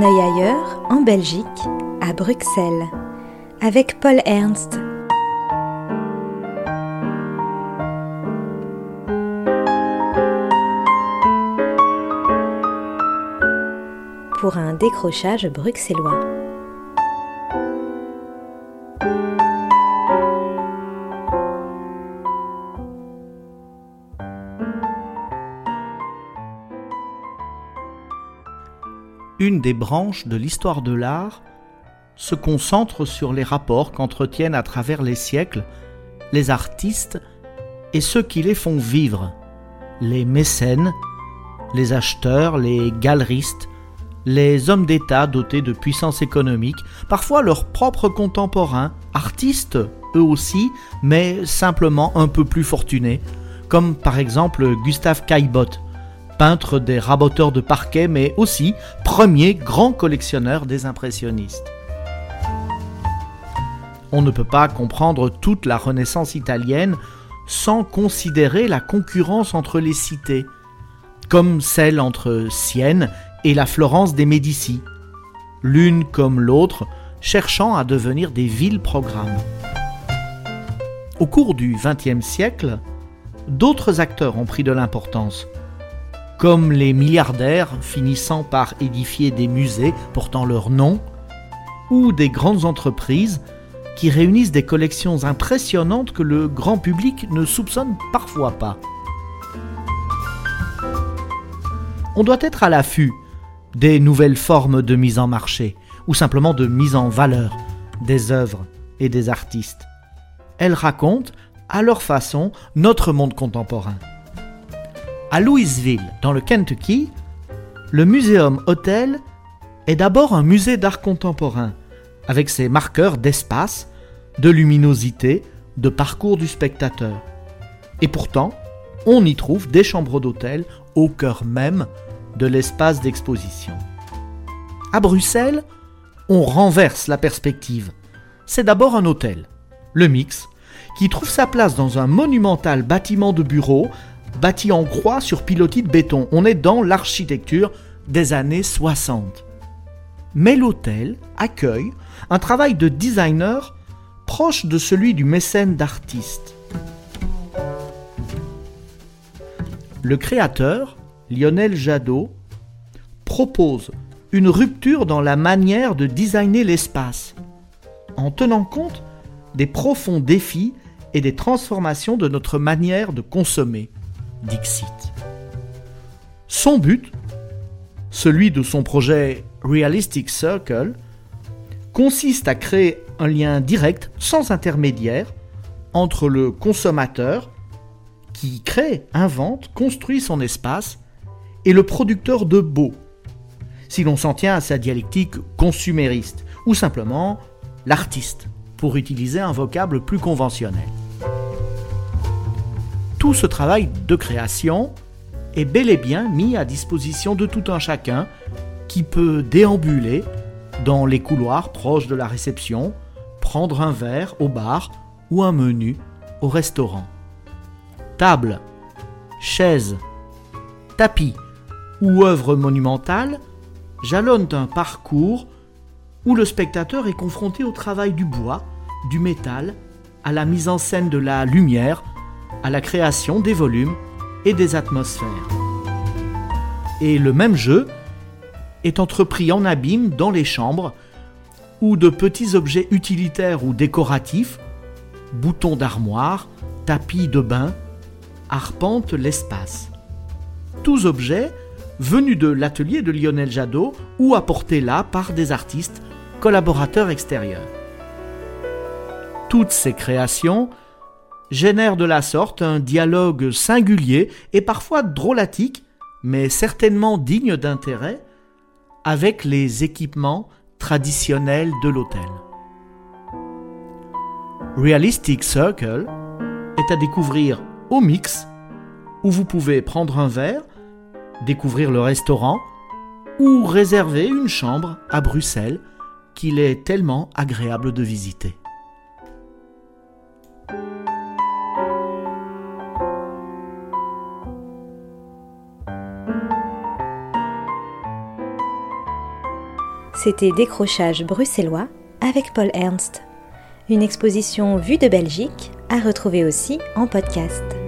un œil ailleurs, en Belgique, à Bruxelles, avec Paul Ernst. Pour un décrochage bruxellois. Une des branches de l'histoire de l'art se concentre sur les rapports qu'entretiennent à travers les siècles les artistes et ceux qui les font vivre, les mécènes, les acheteurs, les galeristes, les hommes d'État dotés de puissance économique, parfois leurs propres contemporains, artistes eux aussi, mais simplement un peu plus fortunés, comme par exemple Gustave Caillebotte, peintre des raboteurs de parquet, mais aussi premier grand collectionneur des impressionnistes. On ne peut pas comprendre toute la Renaissance italienne sans considérer la concurrence entre les cités, comme celle entre Sienne et la Florence des Médicis, l'une comme l'autre cherchant à devenir des villes-programmes. Au cours du XXe siècle, d'autres acteurs ont pris de l'importance, comme les milliardaires finissant par édifier des musées portant leur nom, ou des grandes entreprises qui réunissent des collections impressionnantes que le grand public ne soupçonne parfois pas. On doit être à l'affût des nouvelles formes de mise en marché, ou simplement de mise en valeur des œuvres et des artistes. Elles racontent, à leur façon, notre monde contemporain. À Louisville, dans le Kentucky, le Muséum Hotel est d'abord un musée d'art contemporain, avec ses marqueurs d'espace, de luminosité, de parcours du spectateur. Et pourtant, on y trouve des chambres d'hôtel au cœur même de l'espace d'exposition. À Bruxelles, on renverse la perspective. C'est d'abord un hôtel, le Mix, qui trouve sa place dans un monumental bâtiment de bureaux bâti en croix sur pilotis de béton. On est dans l'architecture des années 60. Mais l'hôtel accueille un travail de designer proche de celui du mécène d'artiste. Le créateur, Lionel Jadot, propose une rupture dans la manière de designer l'espace, en tenant compte des profonds défis et des transformations de notre manière de consommer. Dixit. Son but, celui de son projet Realistic Circle, consiste à créer un lien direct, sans intermédiaire, entre le consommateur, qui crée, invente, construit son espace, et le producteur de beau, si l'on s'en tient à sa dialectique consumériste, ou simplement l'artiste, pour utiliser un vocable plus conventionnel tout ce travail de création est bel et bien mis à disposition de tout un chacun qui peut déambuler dans les couloirs proches de la réception, prendre un verre au bar ou un menu au restaurant. Table, chaises, tapis ou œuvres monumentales jalonnent un parcours où le spectateur est confronté au travail du bois, du métal, à la mise en scène de la lumière, à la création des volumes et des atmosphères. Et le même jeu est entrepris en abîme dans les chambres où de petits objets utilitaires ou décoratifs, boutons d'armoire, tapis de bain, arpentent l'espace. Tous objets venus de l'atelier de Lionel Jadot ou apportés là par des artistes collaborateurs extérieurs. Toutes ces créations génère de la sorte un dialogue singulier et parfois drôlatique, mais certainement digne d'intérêt, avec les équipements traditionnels de l'hôtel. Realistic Circle est à découvrir au mix, où vous pouvez prendre un verre, découvrir le restaurant ou réserver une chambre à Bruxelles qu'il est tellement agréable de visiter. C'était Décrochage bruxellois avec Paul Ernst. Une exposition vue de Belgique à retrouver aussi en podcast.